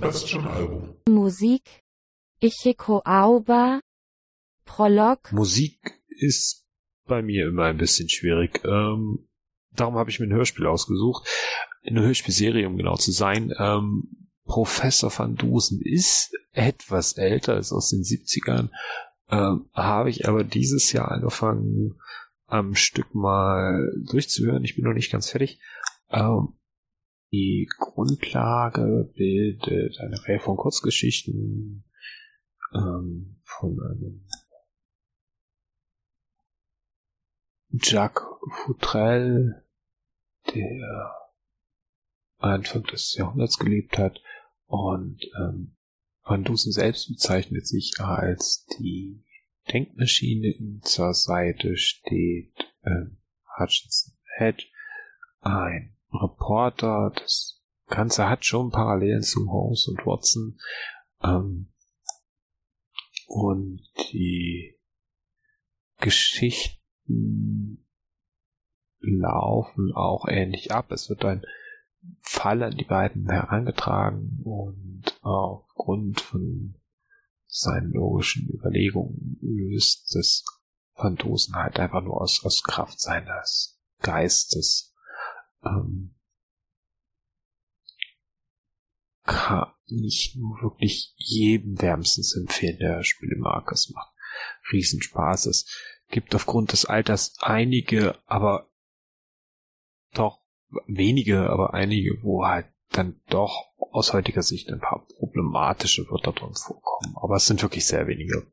das neue Bell Sebastian Album. Musik Ichiko Auba Prolog Musik ist bei mir immer ein bisschen schwierig. Ähm, darum habe ich mir ein Hörspiel ausgesucht. Eine Hörspielserie, um genau zu sein. Ähm, Professor van Dusen ist etwas älter, ist aus den 70ern. Ähm, habe ich aber dieses Jahr angefangen, am Stück mal durchzuhören. Ich bin noch nicht ganz fertig. Ähm, die Grundlage bildet eine Reihe von Kurzgeschichten ähm, von einem Jacques Futrell, der Anfang des Jahrhunderts gelebt hat. Und ähm, Van Dusen selbst bezeichnet sich als die Denkmaschine, ihm zur Seite steht ähm, Hutchinson Head, ein Reporter. Das Ganze hat schon Parallelen zu Holmes und Watson. Ähm, und die Geschichten laufen auch ähnlich ab. Es wird ein Fall an die beiden herangetragen und aufgrund von seinen logischen Überlegungen löst das Phantosen halt einfach nur aus, aus Kraft seines Geistes ähm, kann ich nur wirklich jedem wärmstens empfehlen, der Spiele mag. Es macht Riesenspaß. Es gibt aufgrund des Alters einige, aber doch wenige, aber einige, wo halt dann doch aus heutiger Sicht ein paar problematische Wörter drin vorkommen. Aber es sind wirklich sehr wenige.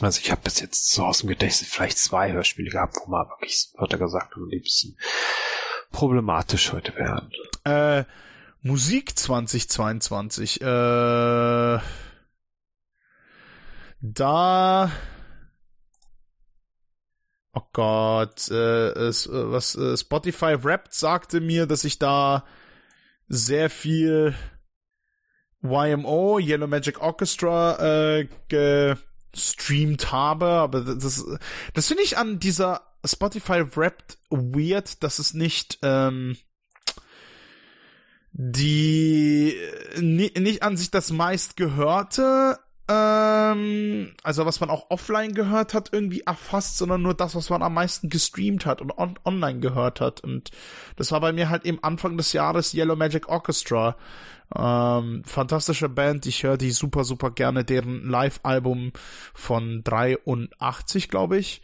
Also ich habe bis jetzt so aus dem Gedächtnis vielleicht zwei Hörspiele gehabt, wo man wirklich Wörter gesagt haben, die ein problematisch heute wären. Äh, Musik 2022. Äh, da. Oh Gott, äh, es, äh, was äh, Spotify Wrapped sagte mir, dass ich da sehr viel YMO, Yellow Magic Orchestra, äh, gestreamt habe, aber das, das finde ich an dieser Spotify Wrapped weird, dass es nicht, ähm, die nicht an sich das meistgehörte, ähm, also was man auch offline gehört hat, irgendwie erfasst, sondern nur das, was man am meisten gestreamt hat und on online gehört hat. Und das war bei mir halt eben Anfang des Jahres Yellow Magic Orchestra. Ähm, fantastische Band, ich höre die super, super gerne, deren Live-Album von 83, glaube ich.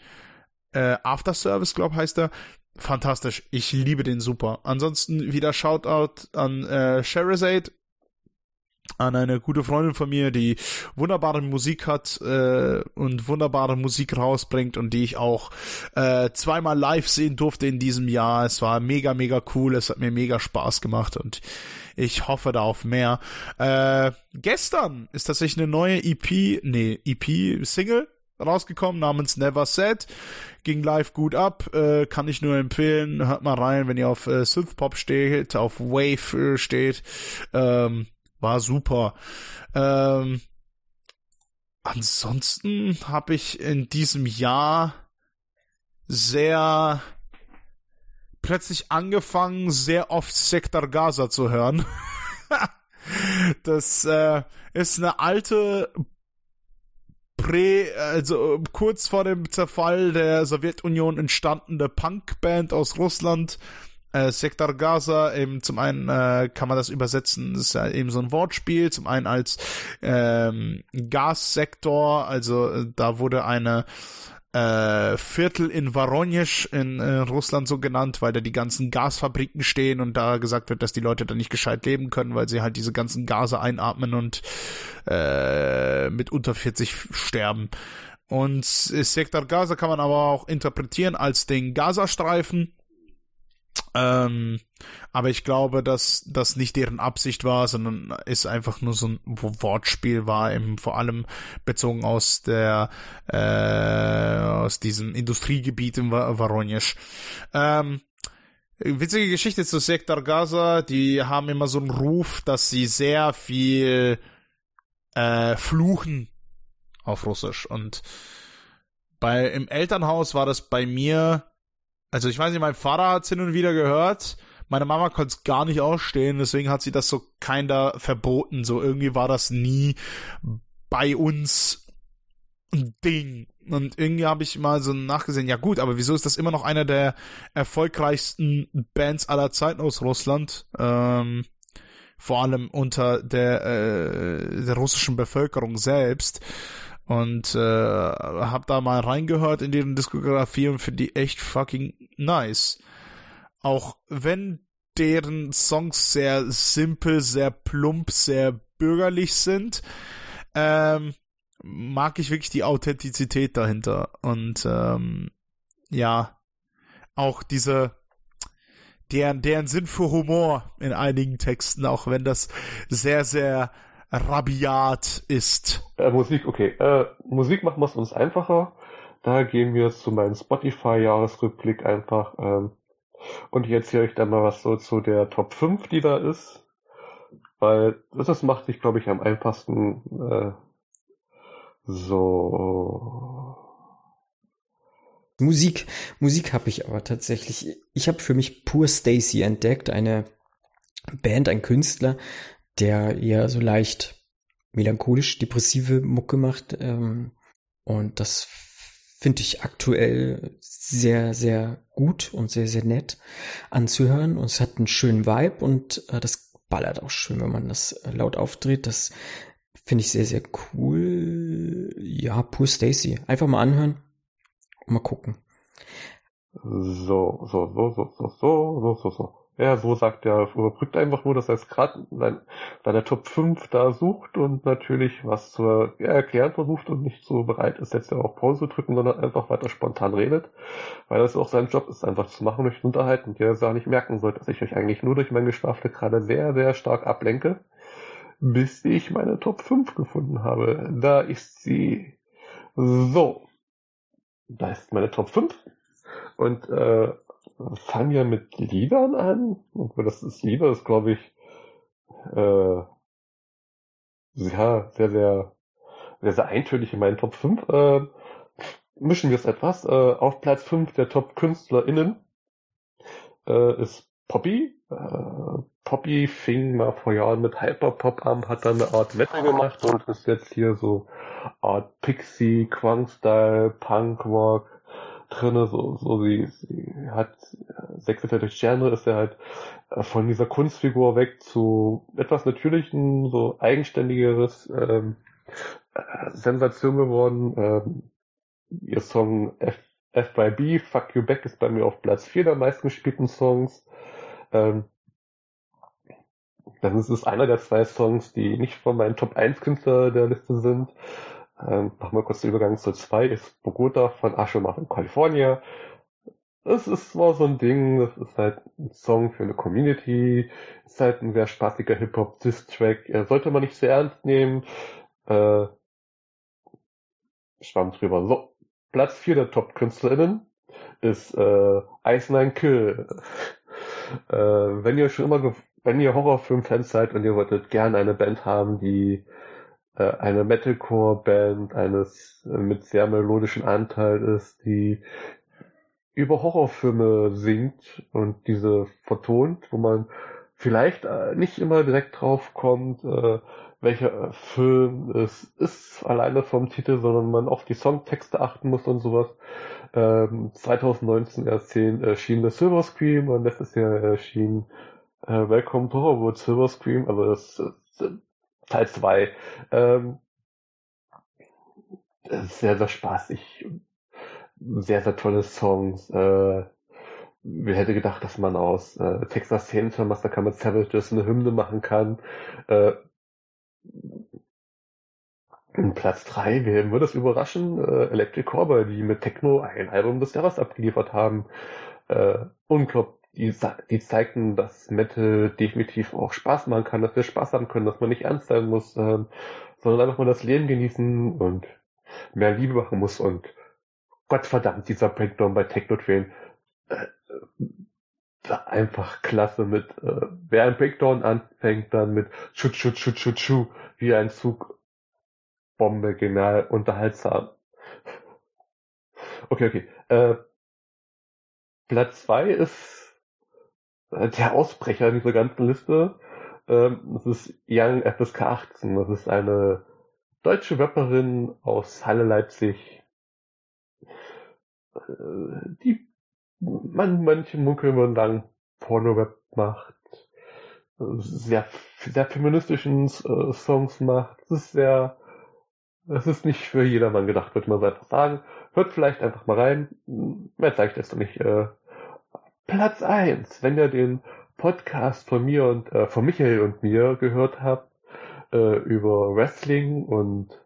Äh, After Service, glaube heißt er fantastisch. Ich liebe den super. Ansonsten wieder Shoutout an äh, Sherazade, an eine gute Freundin von mir, die wunderbare Musik hat äh, und wunderbare Musik rausbringt und die ich auch äh, zweimal live sehen durfte in diesem Jahr. Es war mega, mega cool. Es hat mir mega Spaß gemacht und ich hoffe da auf mehr. Äh, gestern ist tatsächlich eine neue EP, nee, EP-Single rausgekommen namens Never Said. Ging live gut ab, äh, kann ich nur empfehlen. Hört mal rein, wenn ihr auf äh, Synthpop steht, auf Wave äh, steht. Ähm, war super. Ähm, ansonsten habe ich in diesem Jahr sehr plötzlich angefangen, sehr oft Sektor Gaza zu hören. das äh, ist eine alte prä, also kurz vor dem Zerfall der Sowjetunion entstandene Punkband aus Russland. Äh, Sektor Gaza, eben zum einen äh, kann man das übersetzen, das ist ja eben so ein Wortspiel, zum einen als ähm, Gassektor, also äh, da wurde eine äh, Viertel in Voronezh in äh, Russland so genannt, weil da die ganzen Gasfabriken stehen und da gesagt wird, dass die Leute da nicht gescheit leben können, weil sie halt diese ganzen Gase einatmen und äh, mit unter 40 sterben. Und Sektor Gaza kann man aber auch interpretieren als den Gazastreifen ähm, aber ich glaube, dass das nicht deren Absicht war, sondern es einfach nur so ein Wortspiel war, eben vor allem bezogen aus der äh, aus diesem Industriegebiet in Voronezh. Ähm, witzige Geschichte zu Sektor Gaza, die haben immer so einen Ruf, dass sie sehr viel äh, fluchen auf Russisch und bei im Elternhaus war das bei mir also ich weiß nicht, mein Vater hat es hin und wieder gehört. meine Mama konnte es gar nicht ausstehen, deswegen hat sie das so keiner verboten. So irgendwie war das nie bei uns ein Ding. Und irgendwie habe ich mal so nachgesehen, ja gut, aber wieso ist das immer noch einer der erfolgreichsten Bands aller Zeiten aus Russland? Ähm, vor allem unter der, äh, der russischen Bevölkerung selbst. Und äh, hab da mal reingehört in deren Diskografie und finde die echt fucking nice. Auch wenn deren Songs sehr simpel, sehr plump, sehr bürgerlich sind, ähm, mag ich wirklich die Authentizität dahinter. Und ähm, ja, auch diese deren, deren Sinn für Humor in einigen Texten, auch wenn das sehr, sehr rabiat ist. Äh, Musik, okay. Äh, Musik wir es uns einfacher. Da gehen wir zu meinem Spotify-Jahresrückblick einfach. Ähm, und ich erzähle euch dann mal was so zu der Top 5, die da ist. Weil das macht sich, glaube ich, am einfachsten äh, so. Musik, Musik habe ich aber tatsächlich. Ich habe für mich Pur Stacy entdeckt, eine Band, ein Künstler, der eher so leicht melancholisch depressive Mucke macht. Ähm, und das finde ich aktuell sehr, sehr gut und sehr, sehr nett anzuhören. Und es hat einen schönen Vibe und äh, das ballert auch schön, wenn man das äh, laut aufdreht. Das finde ich sehr, sehr cool. Ja, Pur Stacy. Einfach mal anhören und mal gucken. So, so, so, so, so, so, so, so. Ja, so sagt er, überbrückt einfach nur, dass er es gerade bei der Top 5 da sucht und natürlich was zu erklären versucht und nicht so bereit ist, jetzt ja auch Pause zu drücken, sondern einfach weiter spontan redet, weil das auch sein Job ist, einfach zu machen, euch unterhalten und ihr ja nicht merken sollt, dass ich euch eigentlich nur durch mein Geschwafel gerade sehr, sehr stark ablenke, bis ich meine Top 5 gefunden habe. Da ist sie. So. Da ist meine Top 5. Und äh, fangen wir mit Liedern an. Und das ist Lieder, ist glaube ich äh, ja, sehr, sehr, sehr, sehr eintönig in meinen Top 5. Äh, mischen wir es etwas. Äh, auf Platz 5 der Top-KünstlerInnen äh, ist Poppy. Äh, Poppy fing mal vor Jahren mit Hyperpop an, hat dann eine Art Metal gemacht und ist jetzt hier so Art Pixie, Quang-Style, Punk-Rock, drinne, so, so sie, sie hat sechs Meter durch Genre ist er halt äh, von dieser Kunstfigur weg zu etwas natürlichen, so eigenständigeres ähm, äh, Sensation geworden. Ähm, ihr Song F FYB, Fuck You Back, ist bei mir auf Platz 4 der meisten gespielten Songs. Ähm, das ist einer der zwei Songs, die nicht von meinen Top 1 Künstler der Liste sind. Ähm, machen wir kurz den Übergang zu zwei ist Bogota von Ashemach in Kalifornien. Das ist war so ein Ding, das ist halt ein Song für eine Community, ist halt ein sehr spaßiger Hip-Hop-Diss-Track, sollte man nicht sehr ernst nehmen. Äh, schwamm drüber. So, Platz 4 der Top-KünstlerInnen ist äh, Ice Nine Kill. äh, wenn ihr schon immer, wenn ihr Horrorfilm-Fans seid und ihr wolltet gerne eine Band haben, die äh, eine Metalcore-Band eines äh, mit sehr melodischen Anteil ist, die über Horrorfilme singt und diese vertont, wo man vielleicht äh, nicht immer direkt drauf kommt, welcher Film es ist, alleine vom Titel, sondern man auf die Songtexte achten muss und sowas. Ähm, 2019 erzählen, erschien The Silver Scream und letztes Jahr erschien Welcome to Horrorwood Silver Scream, also das, das Teil 2. Ähm, sehr, sehr spaßig. Sehr, sehr tolle Songs. Äh, wer hätte gedacht, dass man aus äh, Texas Chainsaw Massacre mit Savages eine Hymne machen kann. Äh, Platz 3, wer würde es überraschen? Äh, Electric Cowboy, die mit Techno ein Album des Jahres abgeliefert haben. Äh, unglaublich die, die zeigten, dass Metal definitiv auch Spaß machen kann, dass wir Spaß haben können, dass man nicht ernst sein muss, ähm, sondern einfach mal das Leben genießen und mehr Liebe machen muss und Gottverdammt, dieser Breakdown bei Technotrain, äh, äh, einfach klasse mit, äh, wer ein Breakdown anfängt, dann mit Schut, Schut, Schut, Schut, Schuh, wie ein Zug, Bombe, genial, unterhaltsam. Okay, okay, äh, Platz zwei ist der Ausbrecher dieser ganzen Liste. Ähm, das ist Young FSK 18. Das ist eine deutsche Rapperin aus Halle Leipzig, äh, die man, manche munkeln würden Porno-Rap macht, äh, sehr, sehr feministischen äh, Songs macht. Es ist sehr, es ist nicht für jedermann gedacht, würde man so einfach sagen. Hört vielleicht einfach mal rein. Mehr zeige ich doch nicht. Äh, Platz eins, wenn ihr den Podcast von mir und äh, von Michael und mir gehört habt äh, über Wrestling und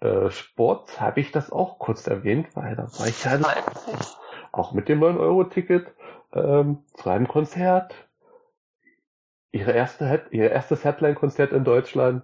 äh, Sport, habe ich das auch kurz erwähnt, weil da war ich ja Leipzig, auch mit dem 9-Euro-Ticket ähm, zu einem Konzert. Ihre erste, ihr erstes Headline-Konzert in Deutschland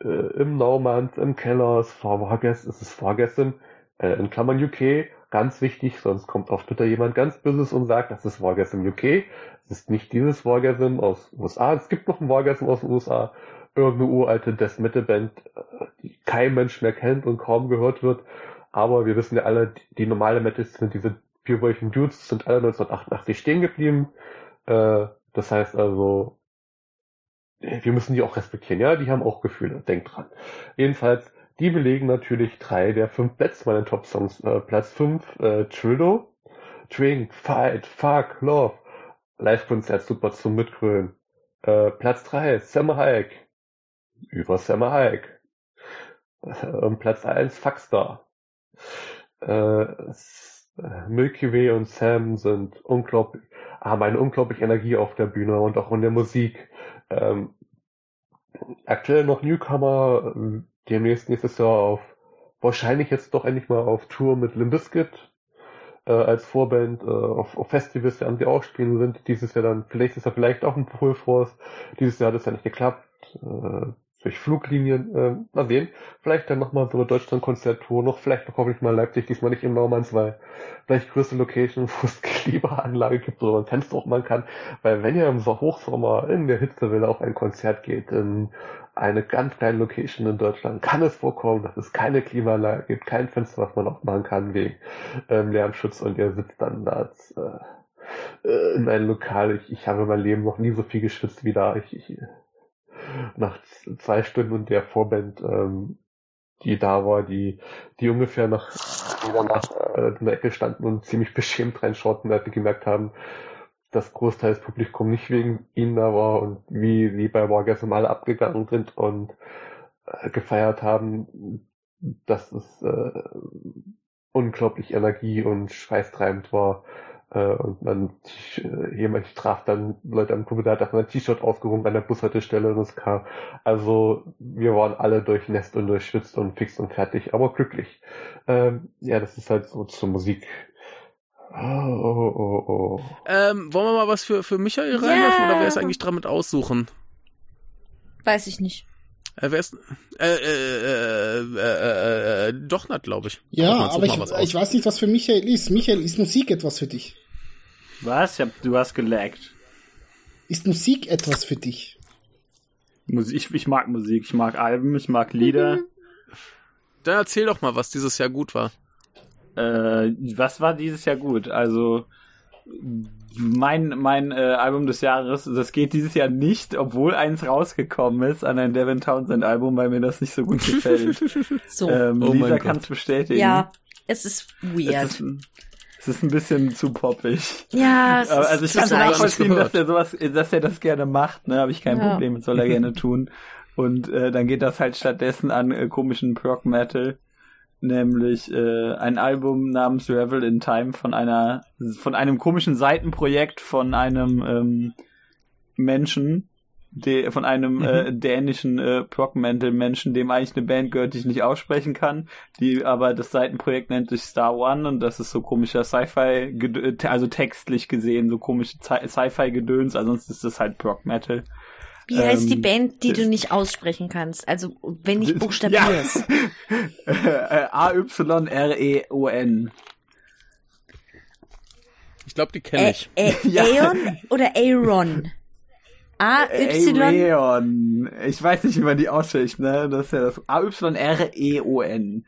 äh, im Naumanns, im Keller, es war vorgestern, es ist vorgestern, äh, in Klammern UK, ganz wichtig, sonst kommt auf Twitter jemand ganz Böses und sagt, das ist Wargasm UK. Es ist nicht dieses Wargasm aus USA. Es gibt noch ein Wargasm aus den USA. Irgendeine uralte Death Metal Band, äh, die kein Mensch mehr kennt und kaum gehört wird. Aber wir wissen ja alle, die normale Metal sind diese vierwöchigen Dudes, sind alle 1988 stehen geblieben. Äh, das heißt also, wir müssen die auch respektieren. Ja, die haben auch Gefühle. Denkt dran. Jedenfalls, die belegen natürlich drei der fünf Plätze meiner Top-Songs. Äh, Platz fünf äh, Trillo, Drink, Fight, Fuck, Love, Live-Konzert super zum Mitgrölen. Äh, Platz drei Sam Hayek, über Sam Hayek. Äh, Platz eins Fuckstar. Äh, Milky Way und Sam sind unglaublich, haben eine unglaubliche Energie auf der Bühne und auch in der Musik. Ähm, aktuell noch Newcomer, demnächst nächstes Jahr auf, wahrscheinlich jetzt doch endlich mal auf Tour mit Limbiskit äh, als Vorband, äh, auf, auf Festivals werden sie auch spielen sind. Dieses Jahr dann, vielleicht ist er vielleicht auch ein Full Force. Dieses Jahr hat es ja nicht geklappt. Äh, durch Fluglinien, äh, mal sehen. Vielleicht dann nochmal so eine Deutschland-Konzerttour, noch vielleicht noch hoffentlich mal Leipzig, diesmal nicht im Naumanns, weil vielleicht größte Location, wo es Klimaanlage gibt, wo man Fenster auch machen kann. Weil wenn ihr im Hochsommer in der Hitzewelle auf ein Konzert geht, in eine ganz kleine Location in Deutschland, kann es vorkommen, dass es keine Klimaanlage gibt, kein Fenster, was man aufmachen kann wegen ähm, Lärmschutz und ihr sitzt dann da als, äh, äh in einem Lokal. Ich, ich habe in meinem Leben noch nie so viel geschwitzt wie da. Ich, ich, nach zwei Stunden und der Vorband, ähm, die da war, die, die ungefähr nach jeder Nacht äh, in der Ecke standen und ziemlich beschämt reinschauten, als sie gemerkt haben, dass Großteil des Publikums nicht wegen ihnen da war und wie sie bei Wargasm alle abgegangen sind und äh, gefeiert haben, dass es äh, unglaublich Energie und schweißtreibend war. Äh, und man jemand traf dann Leute am Kumpel, da hat man ein T-Shirt aufgehoben an der Bushaltestelle und es kam. Also wir waren alle durchnässt und durchschwitzt und fix und fertig, aber glücklich. Ähm, ja, das ist halt so zur Musik. Oh, oh, oh, oh. Ähm, wollen wir mal was für, für Michael reinwerfen oder wer ist eigentlich dran mit aussuchen? Weiß ich nicht. Äh, wer ist, äh, äh, äh, äh, äh, äh, doch nicht, glaube ich. Ja, aber ich, ich weiß nicht, was für Michael ist. Michael, ist Musik etwas für dich? Was? Ich hab, du hast gelaggt. Ist Musik etwas für dich? Musik, ich, ich mag Musik, ich mag Alben, ich mag Lieder. Dann erzähl doch mal, was dieses Jahr gut war. Äh, was war dieses Jahr gut? Also mein mein äh, Album des Jahres, das geht dieses Jahr nicht, obwohl eins rausgekommen ist an ein Devin Townsend Album, weil mir das nicht so gut gefällt. So. ähm, Oh Lisa kann es bestätigen. ja, es ist es weird. ist, ein- es ist ein bisschen zu poppig. ja, es Aber ist also ich kann nachvollziehen, dass er sowas, dass er das gerne macht, ne, habe ich kein Ja. Problem mit, soll er gerne tun. Und äh, dann geht das halt stattdessen an äh, komischen Prog Metal, nämlich äh, ein Album namens Revel in Time von einer von einem komischen Seitenprojekt von einem ähm, Menschen, de, von einem äh, dänischen äh, Prog Metal Menschen, dem eigentlich eine Band gehört, die ich nicht aussprechen kann, die aber das Seitenprojekt nennt sich Star One und das ist so komischer Sci-Fi, gedö- also textlich gesehen so komische Sci- Sci-Fi-Gedöns, also sonst ist das halt Prog Metal. Wie heißt die ähm, Band, die du nicht aussprechen kannst? Also, wenn ich Das- buchstabier's. Ja. Äh, A-Y-R-E-O-N. Ich glaube, die kenne ich. Ä Ja. Aeon oder Aaron? A-Y. Aeon. Ich weiß nicht, wie man die ausspricht, ne? Das ist ja das A-Y-R-E-O-N.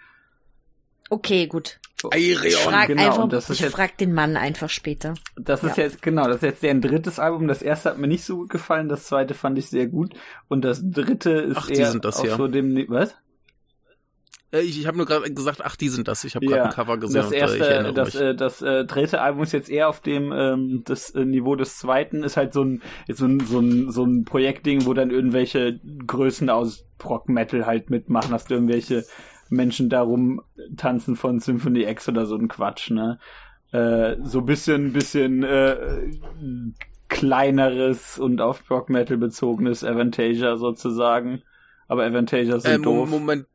Okay, gut. Aereon. Ich frag genau, einfach, und das ist ich jetzt- frag den Mann einfach später. Das ist Ja. jetzt, genau, das ist jetzt deren drittes Album. Das erste hat mir nicht so gut gefallen, das zweite fand ich sehr gut. Und das dritte ist Ach, die eher sind das, auf ja. so dem, Ni- was? Äh, ich ich habe nur gerade gesagt, ach, die sind das. Ich habe gerade ein Cover gesehen das und äh, erste, ich erinnere das, mich. äh, das äh, dritte Album ist jetzt eher auf dem ähm, das äh, Niveau des zweiten, ist halt so ein jetzt so ein so ein so ein Projektding, wo dann irgendwelche Größen aus Rock Metal halt mitmachen, hast du irgendwelche Menschen darum tanzen von Symphony X oder so ein Quatsch, ne? Äh, so bisschen bisschen äh, kleineres und auf Rock Metal bezogenes Avantasia sozusagen. Aber Avantasia sind Äh, doof. Moment,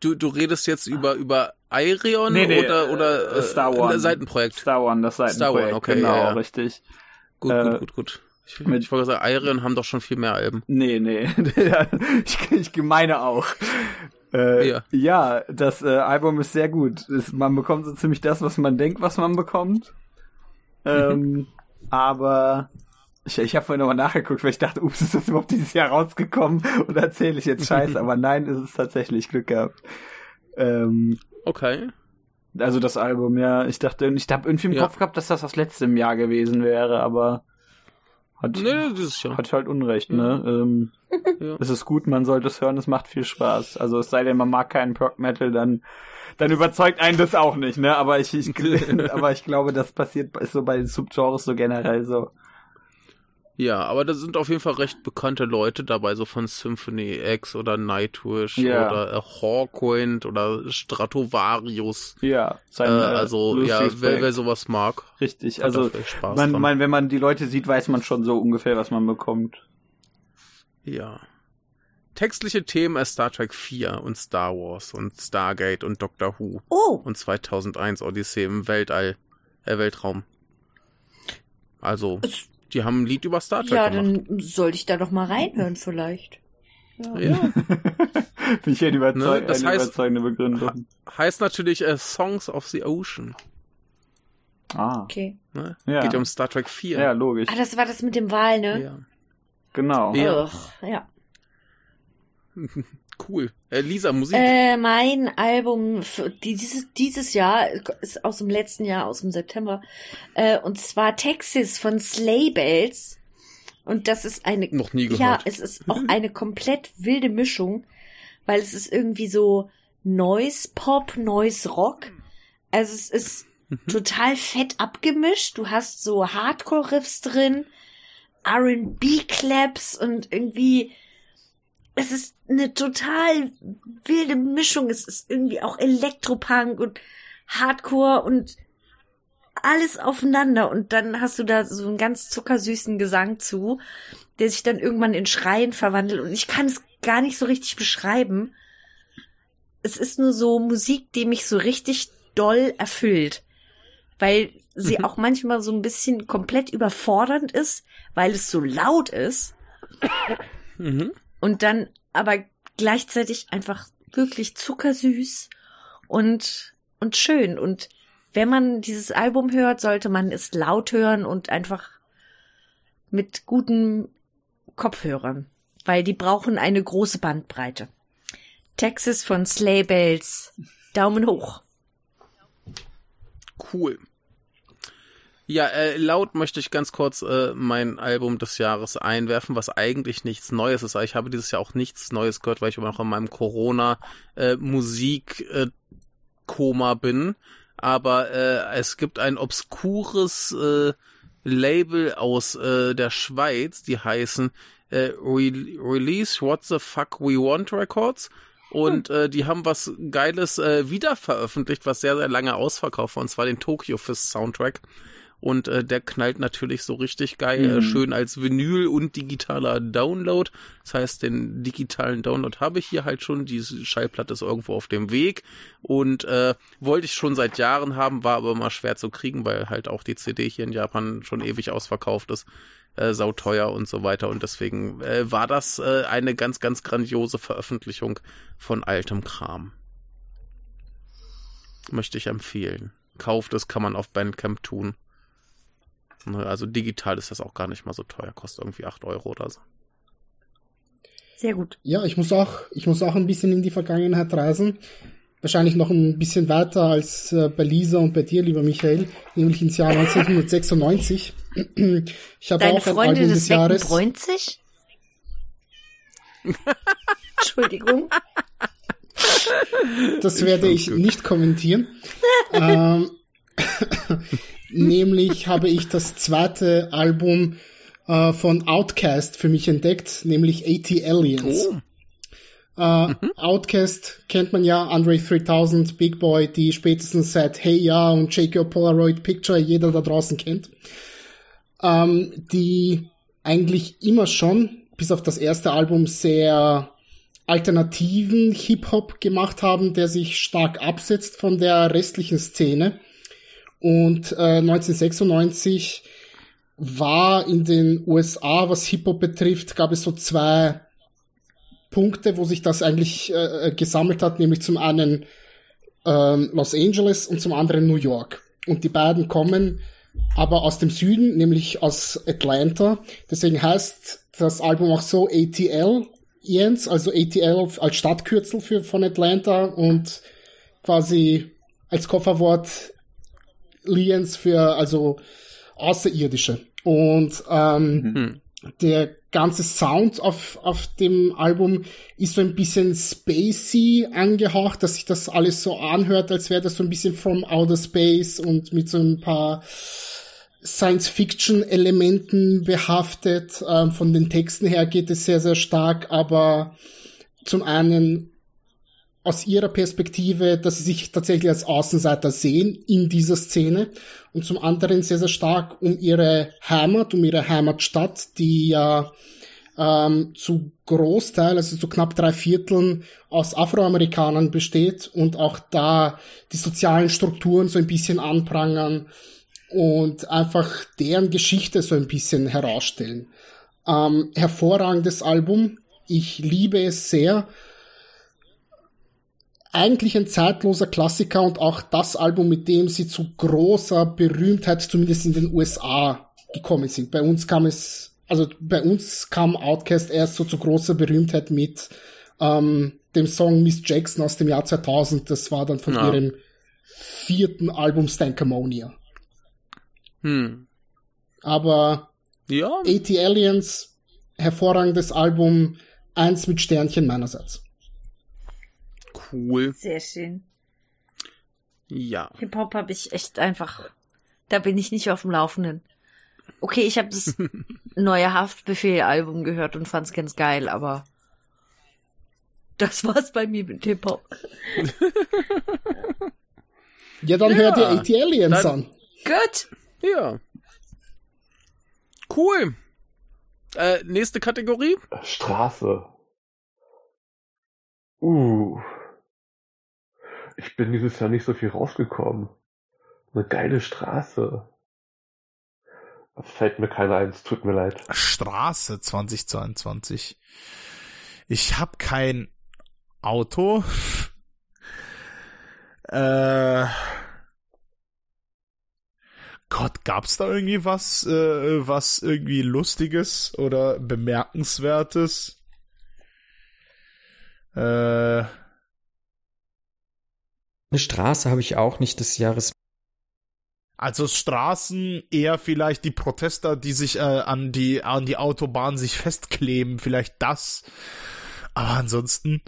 du, du redest jetzt über, über Aereon Nee, nee, oder, oder äh, Star One. Seitenprojekt? Star One, das Star Seitenprojekt, One, okay, genau, ja, ja. richtig. Gut, Äh, gut, gut, gut. Ich, mit- ich wollte sagen, Aereon haben doch schon viel mehr Alben. Nee, nee. ich, ich meine auch. Äh, Ja. ja. das äh, Album ist sehr gut. Es, man bekommt so ziemlich das, was man denkt, was man bekommt. Ähm, aber ich, ich habe vorhin nochmal nachgeguckt, weil ich dachte, ups, ist das überhaupt dieses Jahr rausgekommen? Oder erzähle ich jetzt Scheiße? aber nein, ist es tatsächlich Glück gehabt. Ähm, Okay. also das Album, ja. Ich dachte, ich habe irgendwie im Ja. Kopf gehabt, dass das aus letztem Jahr gewesen wäre, aber hat, Nee, hat halt Unrecht, ne? Ähm, Ja. es ist gut, man sollte es hören, es macht viel Spaß. Also es sei denn, man mag keinen Prog Metal, dann dann überzeugt einen das auch nicht, ne? Aber ich, ich aber ich glaube, das passiert ist so bei den Subgenres so generell so. Ja, aber da sind auf jeden Fall recht bekannte Leute dabei, so von Symphony X oder Nightwish Ja. oder äh, Hawkwind oder Stratovarius. Ja, Äh, sein, also, ja, wer, wer sowas mag, richtig. Also man, man, wenn man die Leute sieht, weiß man schon so ungefähr, was man bekommt. Ja. Textliche Themen als Star Trek 4 und Star Wars und Stargate und Doctor Who Oh, und 2001 Odyssee im Weltall, äh, Weltraum. Also, die haben ein Lied über Star Trek ja, gemacht. dann sollte ich da doch mal reinhören vielleicht. Ja. Bin ich eine, überzeug Ne, das eine heißt- überzeugende Begründung. Heißt natürlich äh, Songs of the Ocean. Ah, Okay. Ne? Ja. Geht ja um Star Trek 4. ja, logisch. Ah, das war das mit dem Wal, ne? Ja. Genau. Ja. Ugh, ja. Cool. Äh, Lisa, Musik. Äh, mein Album für dieses, dieses Jahr ist aus dem letzten Jahr, aus dem September. Äh, und zwar Texas von Sleigh Bells. Und das ist eine, Noch nie gehört. ja, es ist auch eine komplett wilde Mischung, weil es ist irgendwie so Noise Pop, Noise Rock. Also es ist Mhm. total fett abgemischt. Du hast so Hardcore-Riffs drin, R&B-Claps und irgendwie, es ist eine total wilde Mischung. Es ist irgendwie auch Elektropunk und Hardcore und alles aufeinander. Und dann hast du da so einen ganz zuckersüßen Gesang zu, der sich dann irgendwann in Schreien verwandelt. Und ich kann es gar nicht so richtig beschreiben. Es ist nur so Musik, die mich so richtig doll erfüllt. Weil sie Mhm. auch manchmal so ein bisschen komplett überfordernd ist, weil es so laut ist. Mhm. Und dann aber gleichzeitig einfach wirklich zuckersüß und, und schön. Und wenn man dieses Album hört, sollte man es laut hören und einfach mit guten Kopfhörern, weil die brauchen eine große Bandbreite. Texas von Sleigh Bells. Daumen hoch. Cool. Ja, äh, laut möchte ich ganz kurz äh, mein Album des Jahres einwerfen, was eigentlich nichts Neues ist. Ich habe dieses Jahr auch nichts Neues gehört, weil ich immer noch in meinem Corona-Musik-Koma bin. Aber äh, es gibt ein obskures äh, Label aus äh, der Schweiz, die heißen äh, Re Release What the Fuck We Want Records. Und äh, die haben was Geiles äh, wiederveröffentlicht, was sehr, sehr lange ausverkauft war, und zwar den Tokyo Fist Soundtrack. Und äh, der knallt natürlich so richtig geil, äh, Mhm. schön als Vinyl und digitaler Download. Das heißt, den digitalen Download habe ich hier halt schon. Die Schallplatte ist irgendwo auf dem Weg. Und äh, wollte ich schon seit Jahren haben, war aber immer schwer zu kriegen, weil halt auch die CD hier in Japan schon ewig ausverkauft ist. Äh, sauteuer und so weiter. Und deswegen äh, war das äh, eine ganz, ganz grandiose Veröffentlichung von altem Kram. Möchte ich empfehlen. Kauft es, kann man auf Bandcamp tun. Ne, Also digital ist das auch gar nicht mal so teuer, kostet irgendwie 8 Euro oder so. Sehr gut. Ja, ich muss auch, ich muss auch ein bisschen in die Vergangenheit reisen. wahrscheinlich noch ein bisschen weter als äh, bei Lisa und bei dir, lieber Michael, nämlich ins Jahr 1996. Ich habe Deine auch ein Freunde Album des des Jahres. Wecken bräunt sich? Entschuldigung. Das werde ich nicht kommentieren. ähm, nämlich habe ich das zweite Album äh, von Outcast für mich entdeckt, nämlich AT Aliens. Oh. Äh, Outcast kennt man ja, Andre 3000, Big Boy, die spätestens seit Hey Ja und Shake Your Polaroid Picture jeder da draußen kennt. Ähm, die eigentlich immer schon, bis auf das erste Album, sehr alternativen Hip-Hop gemacht haben, der sich stark absetzt von der restlichen Szene. Und äh, 1996 war in den USA, was Hip-Hop betrifft, gab es so zwei Punkte, wo sich das eigentlich äh, gesammelt hat, nämlich zum einen ähm, Los Angeles und zum anderen New York. Und die beiden kommen aber aus dem Süden, nämlich aus Atlanta. Deswegen heißt das Album auch so ATL, Jens, also ATL als Stadtkürzel für, von Atlanta und quasi als Kofferwort Liens für, also Außerirdische. Und ähm, der ganze Sound auf, auf dem Album ist so ein bisschen spacey angehaucht, dass sich das alles so anhört, als wäre das so ein bisschen from outer space und mit so ein paar Science-Fiction-Elementen behaftet. Ähm, von den Texten her geht es sehr, sehr stark, aber zum einen aus ihrer Perspektive, dass sie sich tatsächlich als Außenseiter sehen in dieser Szene und zum anderen sehr, sehr stark um ihre Heimat, um ihre Heimatstadt, die ja ähm, zu Großteil, also zu knapp drei Vierteln aus Afroamerikanern besteht und auch da die sozialen Strukturen so ein bisschen anprangern und einfach deren Geschichte so ein bisschen herausstellen. Ähm, hervorragendes Album. Ich liebe es sehr. Eigentlich ein zeitloser Klassiker und auch das Album, mit dem sie zu großer Berühmtheit, zumindest in den USA, gekommen sind. Bei uns kam es, also bei uns kam Outcast erst so zu großer Berühmtheit mit ähm, dem Song Miss Jackson aus dem Jahr 2000. Das war dann von Ja. ihrem vierten Album Stankomonia. Hm. Aber Ja, AT Aliens, hervorragendes Album, eins mit Sternchen meinerseits. Cool. Sehr schön. Ja. Hip-Hop habe ich echt einfach, da bin ich nicht auf dem Laufenden. Okay, ich habe das neue Haftbefehl-Album gehört und fand's ganz geil, aber das war's bei mir mit Hip-Hop. Ja, dann Ja, hört ihr AT Aliens dann- an. Gut. Ja. Cool. Äh, nächste Kategorie. Straße. Uh. Ich bin dieses Jahr nicht so viel rausgekommen. Eine geile Straße. Da fällt mir keiner ein, es tut mir leid. Straße 2022. Ich habe kein Auto. äh, Gott, gab's da irgendwie was, äh, was irgendwie lustiges oder bemerkenswertes? Äh, Eine Straße habe ich auch nicht des Jahres. Also Straßen eher vielleicht die Protester, die sich äh, an die an die Autobahn sich festkleben, vielleicht das. Aber ansonsten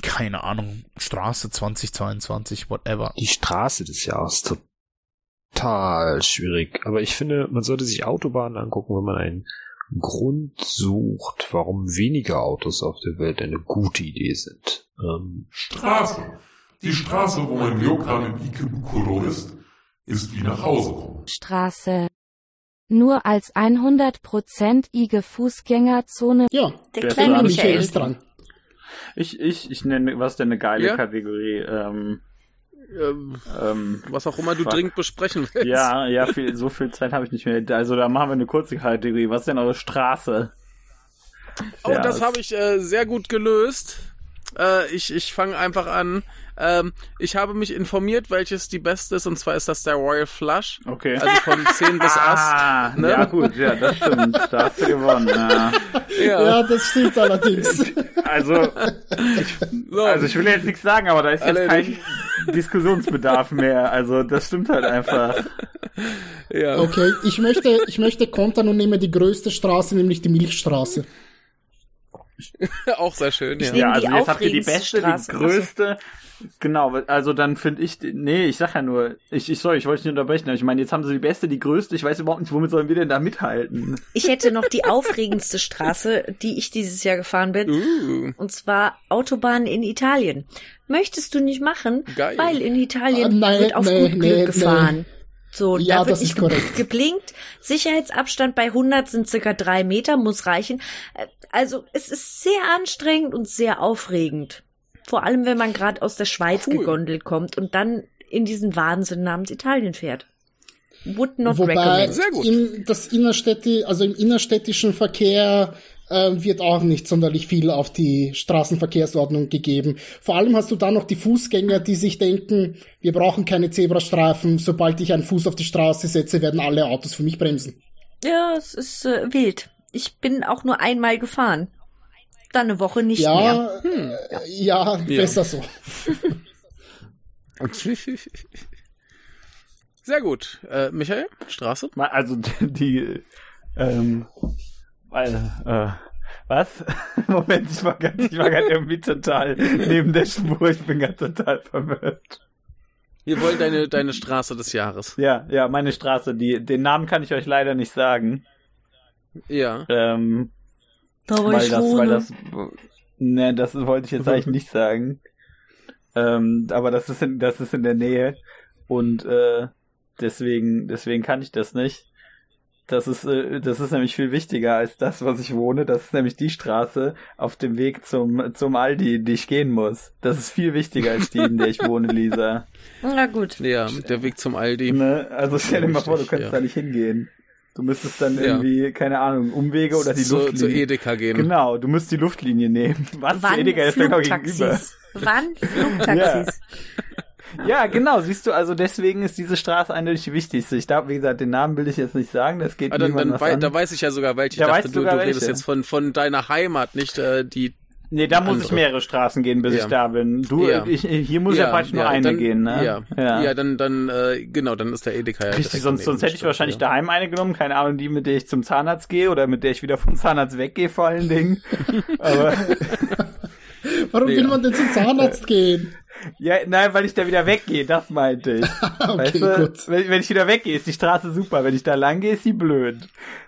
keine Ahnung, Straße 2022, whatever. Die Straße des Jahres total schwierig. Aber ich finde, man sollte sich Autobahnen angucken, wenn man einen Grund sucht, warum weniger Autos auf der Welt eine gute Idee sind. Ähm, Straße. Die Straße, wo mein Ryokan in Ikebukuro ist, ist wie nach Hause kommen. Straße. Nur als 100% ige Fußgängerzone. Ja, Der Der kleine Michael. ist dran. Ich, ich, ich nenne, was denn eine geile Ja? Kategorie? Ähm, Ähm, ähm, was auch immer du Fuck. dringend besprechen willst. ja, ja, viel, so viel Zeit habe ich nicht mehr. Also da machen wir eine kurze Kategorie. Was ist denn eure Straße? Oh, Ja, das habe ich äh, sehr gut gelöst. Äh, ich ich fange einfach an. Ähm, ich habe mich informiert, welches die beste ist, und zwar ist das der Royal Flush. Okay. Also von 10 bis Ast. Ah, ne? ja gut, ja, das stimmt. Da hast du gewonnen. Ja. Ja, das stimmt allerdings. Also, So. also ich will jetzt nichts sagen, aber da ist jetzt Erledigt. kein Diskussionsbedarf mehr. Also das stimmt halt einfach. ja. Okay, ich möchte, ich möchte kontern und nehme die größte Straße, nämlich die Milchstraße. Auch sehr schön, ja. Ja, also jetzt habt ihr die beste, die größte. Genau, also dann finde ich, nee, ich sag ja nur, ich, ich sorry, ich wollte nicht unterbrechen, aber ich meine, jetzt haben sie die beste, die größte, ich weiß überhaupt nicht, womit sollen wir denn da mithalten? Ich hätte noch die aufregendste Straße, die ich dieses Jahr gefahren bin. Uh, Und zwar Autobahnen in Italien. Möchtest du nicht machen, Geil. weil in Italien Ah, nein, wird auf nee, gut Glück nee, gefahren. So, Ja, da wird das ist nicht korrekt. geblinkt. Sicherheitsabstand bei 100 sind circa drei Meter, muss reichen. Also es ist sehr anstrengend und sehr aufregend. Vor allem, wenn man gerade aus der Schweiz Cool. gegondelt kommt und dann in diesen Wahnsinn namens Italien fährt. Would not Wobei recommend. Sehr gut. in das Innerstädti, also im innerstädtischen Verkehr äh, wird auch nicht sonderlich viel auf die Straßenverkehrsordnung gegeben. Vor allem hast du da noch die Fußgänger, die sich denken, wir brauchen keine Zebrastreifen, sobald ich einen Fuß auf die Straße setze, werden alle Autos für mich bremsen. Ja, es ist äh, wild. Ich bin auch nur einmal gefahren. Dann eine Woche nicht mehr. Ja, äh, ja, besser so. Sehr gut. Äh, Michael, Straße? Also die, ähm, weil, äh, was? Moment, ich war ganz, ich war gerade irgendwie total neben der Spur, ich bin ganz total verwirrt. Wir wollen deine, deine Straße des Jahres. Ja, ja, meine Straße, die, den Namen kann ich euch leider nicht sagen. Ja. Ähm, Da wo weil ich das, weil wohne. das, ne, das wollte ich jetzt eigentlich nicht sagen. Ähm, aber das ist in, das ist in der Nähe und äh, deswegen, deswegen kann ich das nicht. Das ist, äh, das ist nämlich viel wichtiger als das, was ich wohne. Das ist nämlich die Straße auf dem Weg zum, zum Aldi, die ich gehen muss. Das ist viel wichtiger als die, in der ich wohne, Lisa. Na gut. Ja, der Weg zum Aldi. Ne? Also stell dir mal vor, du könntest ja. da nicht hingehen. Du müsstest dann Ja. irgendwie, keine Ahnung, Umwege oder die zu, Luftlinie. zu Edeka gehen. Genau, du musst die Luftlinie nehmen. Was? Wann Edeka ist ja genau gegenüber. Flugtaxis? Wann Flugtaxis? Ja, genau, siehst du, also deswegen ist diese Straße eindeutig die wichtigste. Ich darf, wie gesagt, den Namen will ich jetzt nicht sagen, das geht Ah, dann, niemandem dann was wei an. da weiß ich ja sogar welche. Ich Ja, dachte, weißt du, du redest welche. jetzt von, von deiner Heimat, nicht äh, die. Nee, da muss andere. ich mehrere Straßen gehen, bis Ja. ich da bin. Du, Ja. ich, hier muss ja, praktisch nur eine dann, gehen, ne? Ja, ja. dann, dann, äh, genau, dann ist der Edeka ja Richtig, sonst, sonst hätte ich wahrscheinlich ja. daheim eine genommen, keine Ahnung, die, mit der ich zum Zahnarzt gehe oder mit der ich wieder vom Zahnarzt weggehe, vor allen Dingen. Aber, Warum will Ja. man denn zum Zahnarzt gehen? ja, nein, weil ich da wieder weggehe, das meinte ich. Okay, weißt du, gut. Wenn, wenn ich wieder weggehe, ist die Straße super. Wenn ich da lang gehe, ist sie blöd.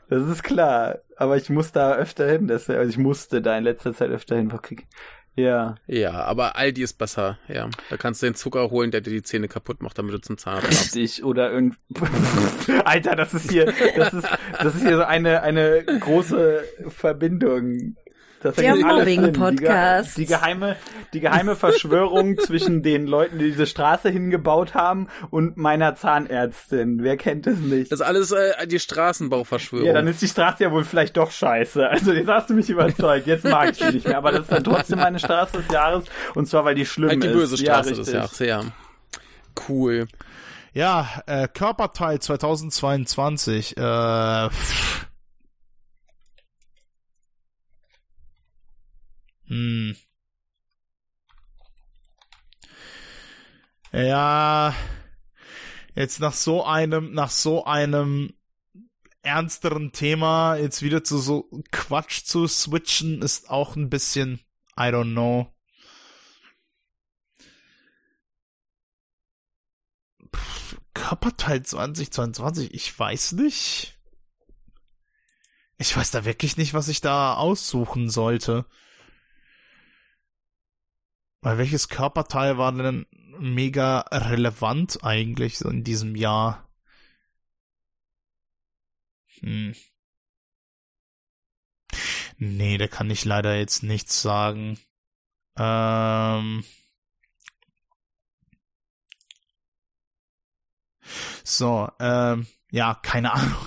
Das ist klar. Aber ich muss da öfter hin. Das, also ich musste da in letzter Zeit öfter hin. Ja. Ja, aber Aldi ist besser, ja. Da kannst du den Zucker holen, der dir die Zähne kaputt macht, damit du zum Zahnarzt darfst. Richtig. Oder irgend. Alter, das ist hier, das ist, das ist hier so eine, eine große Verbindung. Der Mobbing-Podcast. Die, die geheime, die geheime Verschwörung zwischen den Leuten, die diese Straße hingebaut haben und meiner Zahnärztin. Wer kennt es nicht? Das ist alles äh, die Straßenbauverschwörung. Ja, dann ist die Straße ja wohl vielleicht doch scheiße. Also jetzt hast du mich überzeugt. Jetzt mag ich die nicht mehr. Aber das ist dann trotzdem meine Straße des Jahres. Und zwar, weil die schlimm halt die ist. böse Straße ja, des. Jahres, ja. Cool. Ja, äh, Körperteil 2022. Äh, pff. Hm. Ja, jetzt nach so einem, nach so einem ernsteren Thema jetzt wieder zu so Quatsch zu switchen, ist auch ein bisschen, I don't know. Körperteil 2022, ich weiß nicht. Ich weiß da wirklich nicht, was ich da aussuchen sollte. Weil welches Körperteil war denn mega relevant eigentlich so in diesem Jahr? Hm. Nee, da kann ich leider jetzt nichts sagen. Ähm. So, ähm, ja, keine Ahnung.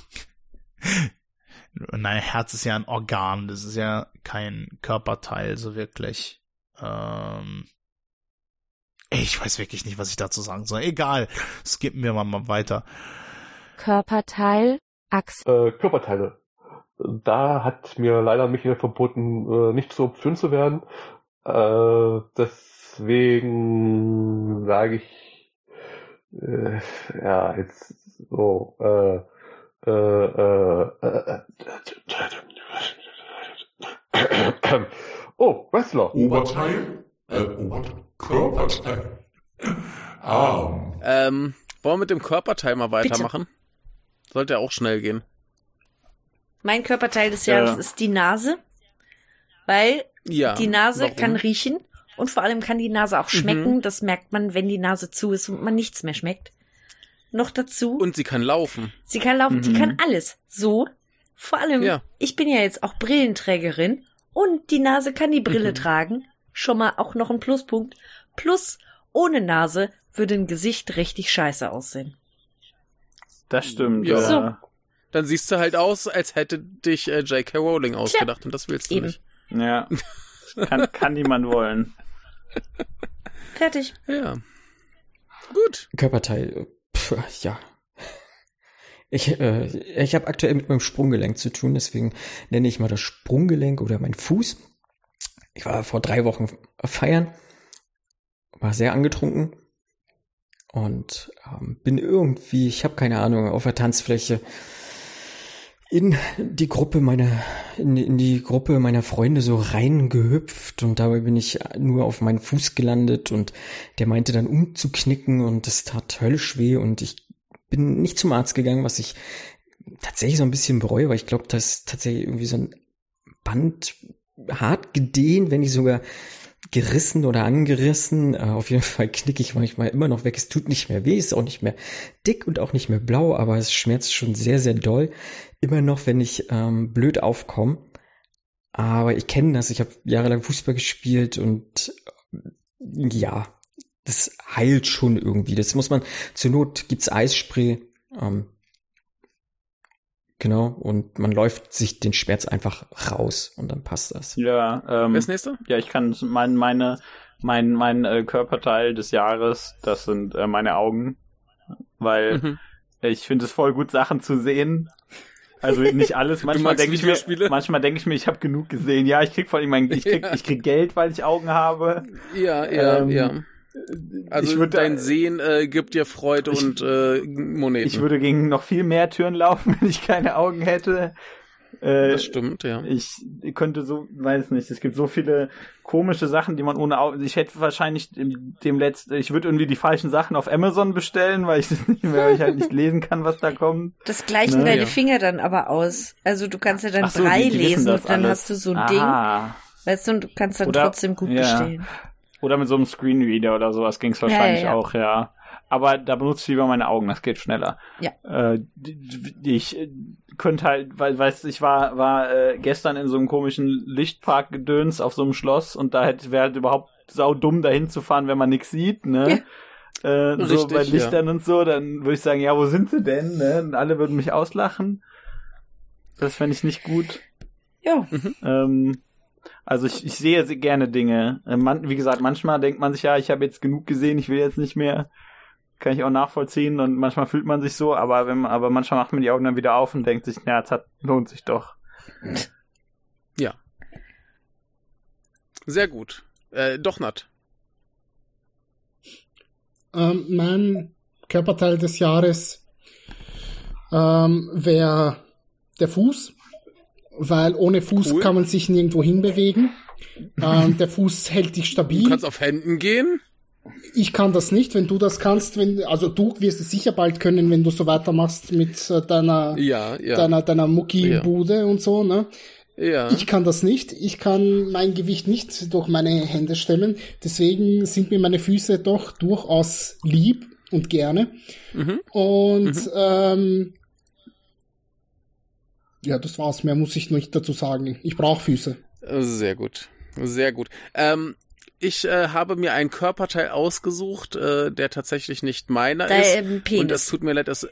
Nein, Herz ist ja ein Organ, das ist ja kein Körperteil, so wirklich. Ähm, ich weiß wirklich nicht, was ich dazu sagen soll. Egal, skippen wir mal, mal weiter. Körperteil, Achse, Äh, Körperteile. Da hat mir leider Michael verboten, äh, nicht zur Option zu werden. Äh, deswegen sage ich, äh, ja, jetzt so, äh, äh, äh, äh, äh, oh, Wrestler. Oberteil? Äh, Oberteil? Körperteil. Arm. Ähm, wollen wir mit dem Körperteil mal weitermachen? Sollte ja auch schnell gehen. Mein Körperteil des Ja. Jahres ist die Nase, weil Ja. die Nase warum? kann riechen und vor allem kann die Nase auch schmecken. Das merkt man, wenn die Nase zu ist und man nichts mehr schmeckt. Noch dazu, Und sie kann laufen. sie kann laufen, die Mhm. kann alles. So, vor allem, Ja. ich bin ja jetzt auch Brillenträgerin und die Nase kann die Brille Mhm. tragen. Schon mal auch noch ein Pluspunkt. Plus, ohne Nase würde ein Gesicht richtig scheiße aussehen. Das stimmt. Ja. So. Dann siehst du halt aus, als hätte dich äh, J.K. Rowling ausgedacht und das willst du Eben. nicht. Ja. Kann, kann niemand wollen. Fertig. Ja. Gut. Körperteil, pf, ja. Ich, äh, ich habe aktuell mit meinem Sprunggelenk zu tun, deswegen nenne ich mal das Sprunggelenk oder mein Fuß. Ich war vor drei Wochen feiern, war sehr angetrunken und ähm, bin irgendwie, ich habe keine Ahnung, auf der Tanzfläche in die Gruppe meiner, in, in die Gruppe meiner Freunde so reingehüpft und dabei bin ich nur auf meinen Fuß gelandet und der meinte dann umzuknicken und das tat höllisch weh und ich bin nicht zum Arzt gegangen, was ich tatsächlich so ein bisschen bereue, weil ich glaube, da ist tatsächlich irgendwie so ein Band hart gedehnt, wenn nicht sogar gerissen oder angerissen. Äh, auf jeden Fall knicke ich manchmal immer noch weg. Es tut nicht mehr weh, ist auch nicht mehr dick und auch nicht mehr blau, aber es schmerzt schon sehr, sehr doll. Immer noch, wenn ich ähm, blöd aufkomme. Aber ich kenne das. Ich habe jahrelang Fußball gespielt und ja, das heilt schon irgendwie. Das muss man, zur Not gibt's Eisspray. Ähm, genau, und man läuft sich den Schmerz einfach raus und dann passt das. Ja, ähm, Wer ist nächster? ja, ich kann mein, meine, mein, mein äh, Körperteil des Jahres, das sind äh, meine Augen, weil Mhm. ich finde es voll gut, Sachen zu sehen. Also nicht alles. Manchmal denke ich mir, manchmal denke ich mir, ich habe genug gesehen. Ja, ich krieg vor allem mein, ich krieg, Ja. ich krieg Geld, weil ich Augen habe. Ja, ja, Ähm, ja. Also ich würde dein Sehen äh, gibt dir Freude Ich- und äh, Moneten. Ich würde gegen noch viel mehr Türen laufen, wenn ich keine Augen hätte. Äh, das stimmt, ja. Ich könnte so, weiß nicht, es gibt so viele komische Sachen, die man ohne Augen. Ich hätte wahrscheinlich dem, dem letzten, ich würde irgendwie die falschen Sachen auf Amazon bestellen, weil ich das nicht mehr, weil ich halt nicht lesen kann, was da kommt. Das gleichen Na, deine ja. Finger dann aber aus. Also du kannst ja dann Ach so, drei die- die wissen lesen und dann alles. hast du so ein Ding. Aha. Weißt du, und du kannst dann Oder- trotzdem gut ja. bestellen. Oder mit so einem Screenreader oder sowas ging es wahrscheinlich Ja, ja, ja. auch, ja. Aber da benutze ich lieber meine Augen, das geht schneller. Ja. Äh, ich äh, könnte halt, weil, weißt du, ich war, war äh, gestern in so einem komischen Lichtpark-Gedöns auf so einem Schloss und da hätte wäre halt überhaupt sau dumm dahin zu fahren, wenn man nichts sieht, ne? Äh, so Richtig, bei ja. Lichtern und so, dann würde ich sagen, ja, wo sind sie denn? Ne? Und alle würden mich auslachen. Das fände ich nicht gut. Ja. Ähm, also ich, ich sehe sehr gerne Dinge. Äh, Man, wie gesagt, manchmal denkt man sich, ja, ich habe jetzt genug gesehen, ich will jetzt nicht mehr. Kann ich auch nachvollziehen und manchmal fühlt man sich so, aber wenn man, aber manchmal macht man die Augen dann wieder auf und denkt sich, na, es hat, lohnt sich doch. Sehr gut. Äh, doch nat. Ähm, mein Körperteil des Jahres ähm, wäre der Fuß, weil ohne Fuß Cool. kann man sich nirgendwo hinbewegen. ähm, der Fuß hält dich Du stabil. kannst auf Händen gehen. Ich kann das nicht, wenn du das kannst, wenn, also du wirst es sicher bald können, wenn du so weitermachst mit äh, deiner, Ja, ja. deiner, deiner Mucki-Bude und so, ne? ja. Ich kann das nicht. Ich kann mein Gewicht nicht durch meine Hände stemmen. Deswegen sind mir meine Füße doch durchaus lieb und gerne. Mhm. Und ähm, ja, das war's. Mehr muss ich nicht dazu sagen. Ich brauche Füße. Sehr gut. Sehr gut. Ähm, ich äh, habe mir einen Körperteil ausgesucht, äh, der tatsächlich nicht meiner ist. Dein Penis. Und es tut mir leid, dass.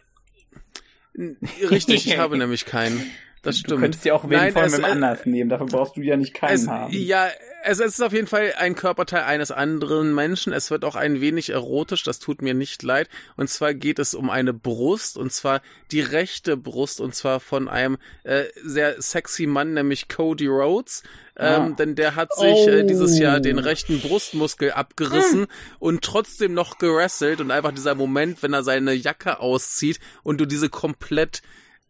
Richtig, ich habe nämlich keinen. Das Du stimmt. könntest ja auch wen Nein, von äh, anders nehmen. Dafür brauchst du ja nicht keinen Es, haben. ja, es, es ist auf jeden Fall ein Körperteil eines anderen Menschen. Es wird auch ein wenig erotisch, das tut mir nicht leid. Und zwar geht es um eine Brust, und zwar die rechte Brust, und zwar von einem äh, sehr sexy Mann, nämlich Cody Rhodes. Ähm, Ah. denn der hat sich äh, Oh. dieses Jahr den rechten Brustmuskel abgerissen und trotzdem noch gerasselt. Und einfach dieser Moment, wenn er seine Jacke auszieht und du diese komplett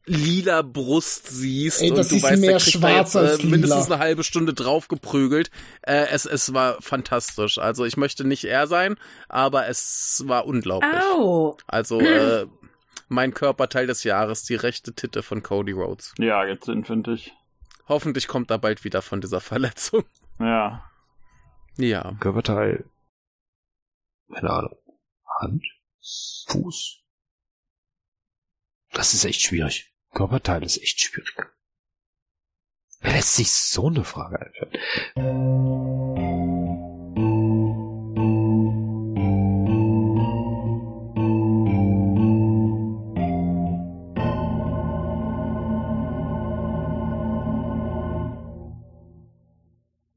lila Brust siehst Ey, und das du ist weißt, mehr der kriegt da schwarz jetzt, äh, als lila. mindestens eine halbe Stunde drauf geprügelt. Äh, es, es war fantastisch. Also ich möchte nicht er sein, aber es war unglaublich. Au. Also äh, mein Körperteil des Jahres, die rechte Titte von Cody Rhodes. Ja, jetzt sind, finde ich. Hoffentlich kommt er bald wieder von dieser Verletzung. Ja. Ja. Körperteil. Keine Ahnung. Hand? Fuß? Das ist echt schwierig. Körperteil ist echt schwierig. Wer lässt sich so eine Frage einfallen?